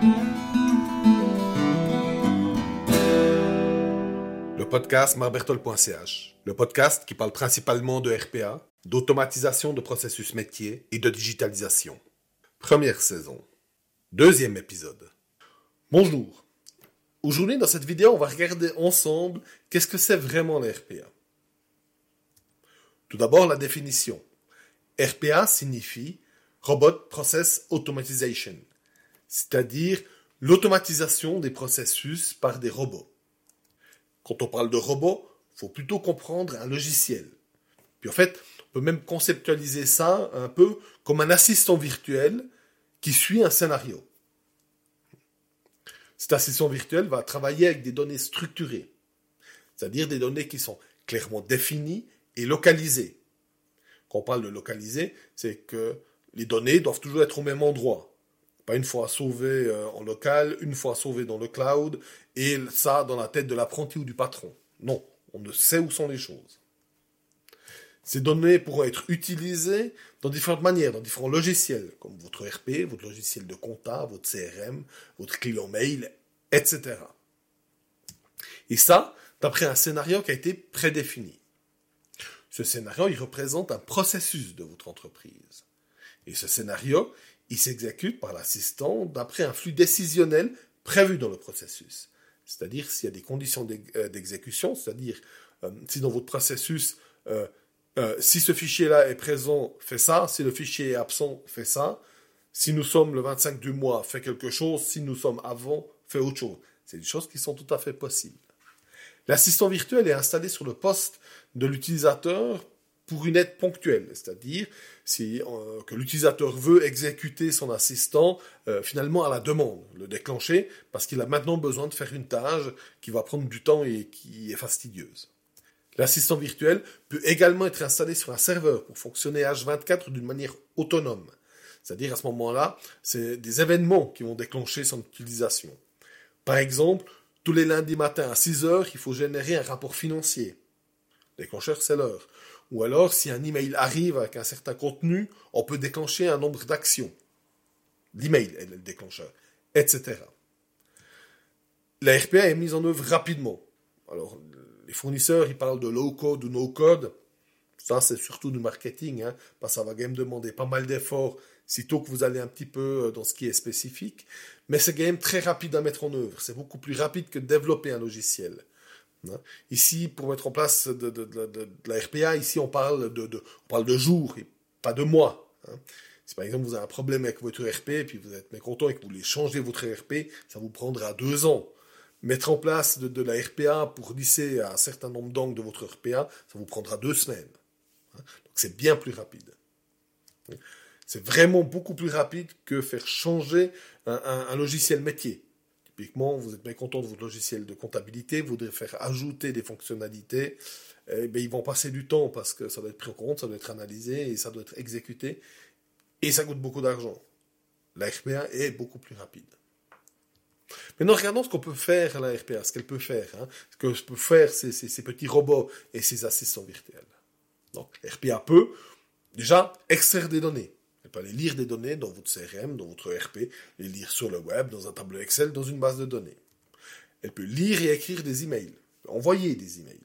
Le podcast marbertol.ch, le podcast qui parle principalement de RPA, d'automatisation de processus métier et de digitalisation. Première saison. Deuxième épisode. Bonjour. Aujourd'hui, dans cette vidéo, on va regarder ensemble qu'est-ce que c'est vraiment la RPA. Tout d'abord, la définition. RPA signifie Robot Process Automatization, c'est-à-dire l'automatisation des processus par des robots. Quand on parle de robot, il faut plutôt comprendre un logiciel. Puis en fait, on peut même conceptualiser ça un peu comme un assistant virtuel qui suit un scénario. Cet assistant virtuel va travailler avec des données structurées, c'est-à-dire des données qui sont clairement définies et localisées. Quand on parle de localiser, c'est que les données doivent toujours être au même endroit. Pas une fois sauvées euh, en local, une fois sauvées dans le cloud, et ça dans la tête de l'apprenti ou du patron. Non, on ne sait où sont les choses. Ces données pourront être utilisées dans différentes manières, dans différents logiciels, comme votre RP, votre logiciel de compta, votre CRM, votre client mail, etc. Et ça, d'après un scénario qui a été prédéfini. Ce scénario, il représente un processus de votre entreprise. Et ce scénario, il s'exécute par l'assistant d'après un flux décisionnel prévu dans le processus. C'est-à-dire s'il y a des conditions euh, d'exécution, c'est-à-dire euh, si dans votre processus euh, si ce fichier-là est présent, fais ça. Si le fichier est absent, fais ça. Si nous sommes le 25 du mois, fais quelque chose. Si nous sommes avant, fais autre chose. C'est des choses qui sont tout à fait possibles. L'assistant virtuel est installé sur le poste de l'utilisateur pour une aide ponctuelle, c'est-à-dire euh, que l'utilisateur veut exécuter son assistant euh, finalement à la demande, le déclencher parce qu'il a maintenant besoin de faire une tâche qui va prendre du temps et qui est fastidieuse. L'assistant virtuel peut également être installé sur un serveur pour fonctionner H24 d'une manière autonome. C'est-à-dire à ce moment-là, c'est des événements qui vont déclencher son utilisation. Par exemple, tous les lundis matins à 6 heures, il faut générer un rapport financier. Déclencheur, c'est l'heure. Ou alors, si un email arrive avec un certain contenu, on peut déclencher un nombre d'actions. L'email est le déclencheur, etc. La RPA est mise en œuvre rapidement. Alors, les fournisseurs, ils parlent de low code ou no code. Ça, c'est surtout du marketing, hein, parce que ça va quand même demander pas mal d'efforts, sitôt que vous allez un petit peu euh, dans ce qui est spécifique. Mais c'est quand même très rapide à mettre en œuvre. C'est beaucoup plus rapide que de développer un logiciel. Hein? Ici, pour mettre en place de, la RPA, ici, on parle de, jours et pas de mois. Hein. Si par exemple vous avez un problème avec votre RP, et puis vous êtes mécontent et que vous voulez changer votre RP, ça vous prendra deux ans mettre en place de, la RPA pour lisser un certain nombre d'angles de votre RPA, ça vous prendra deux semaines. Hein. Donc c'est bien plus rapide. C'est vraiment beaucoup plus rapide que faire changer un, logiciel métier. Typiquement, vous êtes mécontent de votre logiciel de comptabilité, vous devez faire ajouter des fonctionnalités, eh bien, ils vont passer du temps parce que ça doit être pris en compte, ça doit être analysé et ça doit être exécuté. Et ça coûte beaucoup d'argent. La RPA est beaucoup plus rapide. Maintenant, regardons ce qu'on peut faire la RPA, ce qu'elle peut faire, hein, ce que peut faire ces, ces, petits robots et ces assistants virtuels. Donc, RPA peut déjà extraire des données. Elle peut aller lire des données dans votre CRM, dans votre RP, les lire sur le web, dans un tableau Excel, dans une base de données. Elle peut lire et écrire des emails, envoyer des emails.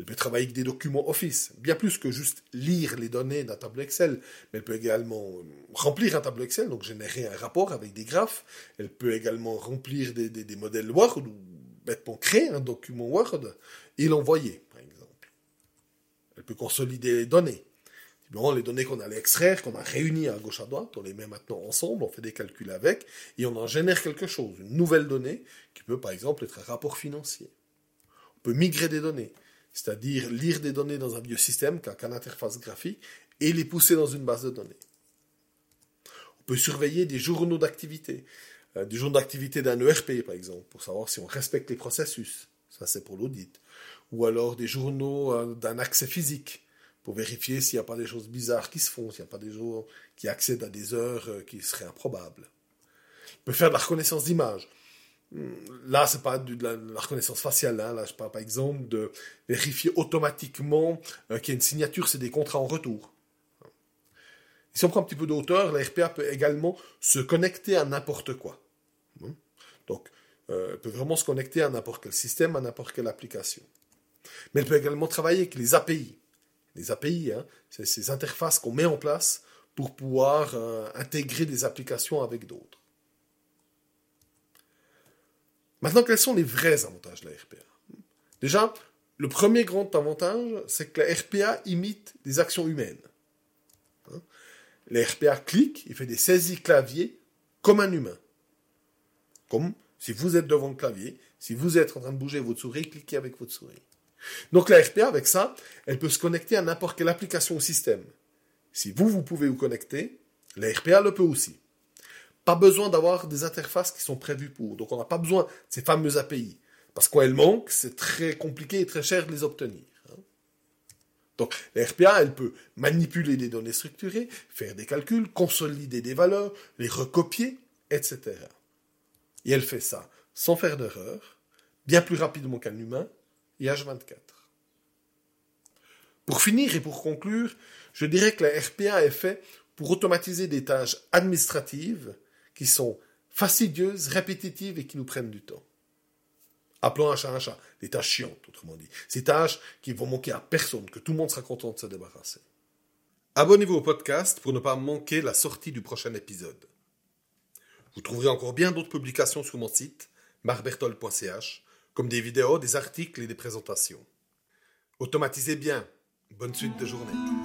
Elle peut travailler avec des documents Office, bien plus que juste lire les données d'un tableau Excel. Mais elle peut également remplir un tableau Excel, donc générer un rapport avec des graphes. Elle peut également remplir des, des, modèles Word ou bêtement créer un document Word et l'envoyer, par exemple. Elle peut consolider les données. Les données qu'on allait extraire, qu'on a réunies à gauche à droite, on les met maintenant ensemble, on fait des calculs avec, et on en génère quelque chose, une nouvelle donnée, qui peut par exemple être un rapport financier. On peut migrer des données c'est-à-dire lire des données dans un biosystème qui a qu'une interface graphique et les pousser dans une base de données. On peut surveiller des journaux d'activité, euh, des journaux d'activité d'un ERP par exemple, pour savoir si on respecte les processus, ça c'est pour l'audit, ou alors des journaux euh, d'un accès physique, pour vérifier s'il n'y a pas des choses bizarres qui se font, s'il n'y a pas des gens qui accèdent à des heures euh, qui seraient improbables. On peut faire de la reconnaissance d'image. Là, c'est pas de la, reconnaissance faciale. Hein. Là, je parle par exemple de vérifier automatiquement euh, qu'il y a une signature, c'est des contrats en retour. si on prend un petit peu d'auteur, la RPA peut également se connecter à n'importe quoi. Donc, euh, elle peut vraiment se connecter à n'importe quel système, à n'importe quelle application. Mais elle peut également travailler avec les API. Les API, hein, ces interfaces qu'on met en place pour pouvoir euh, intégrer des applications avec d'autres. Maintenant, quels sont les vrais avantages de la RPA Déjà, le premier grand avantage, c'est que la RPA imite des actions humaines. Hein? la RPA clique, il fait des saisies clavier comme un humain. Comme si vous êtes devant le clavier, si vous êtes en train de bouger votre souris, cliquez avec votre souris. Donc la RPA, avec ça, elle peut se connecter à n'importe quelle application ou système. Si vous, vous pouvez vous connecter, la RPA le peut aussi. Pas besoin d'avoir des interfaces qui sont prévues pour. Donc on n'a pas besoin de ces fameuses API. Parce qu'elles elles manquent, c'est très compliqué et très cher de les obtenir. Hein. Donc la RPA, elle peut manipuler des données structurées, faire des calculs, consolider des valeurs, les recopier, etc. Et elle fait ça sans faire d'erreur, bien plus rapidement qu'un humain, et H24. Pour finir et pour conclure, je dirais que la RPA est faite pour automatiser des tâches administratives qui sont fastidieuses, répétitives et qui nous prennent du temps. Appelons un chat un chat, des tâches chiantes, autrement dit. Ces tâches qui vont manquer à personne, que tout le monde sera content de se débarrasser. Abonnez-vous au podcast pour ne pas manquer la sortie du prochain épisode. Vous trouverez encore bien d'autres publications sur mon site, marbertol.ch, comme des vidéos, des articles et des présentations. Automatisez bien. Bonne suite de journée.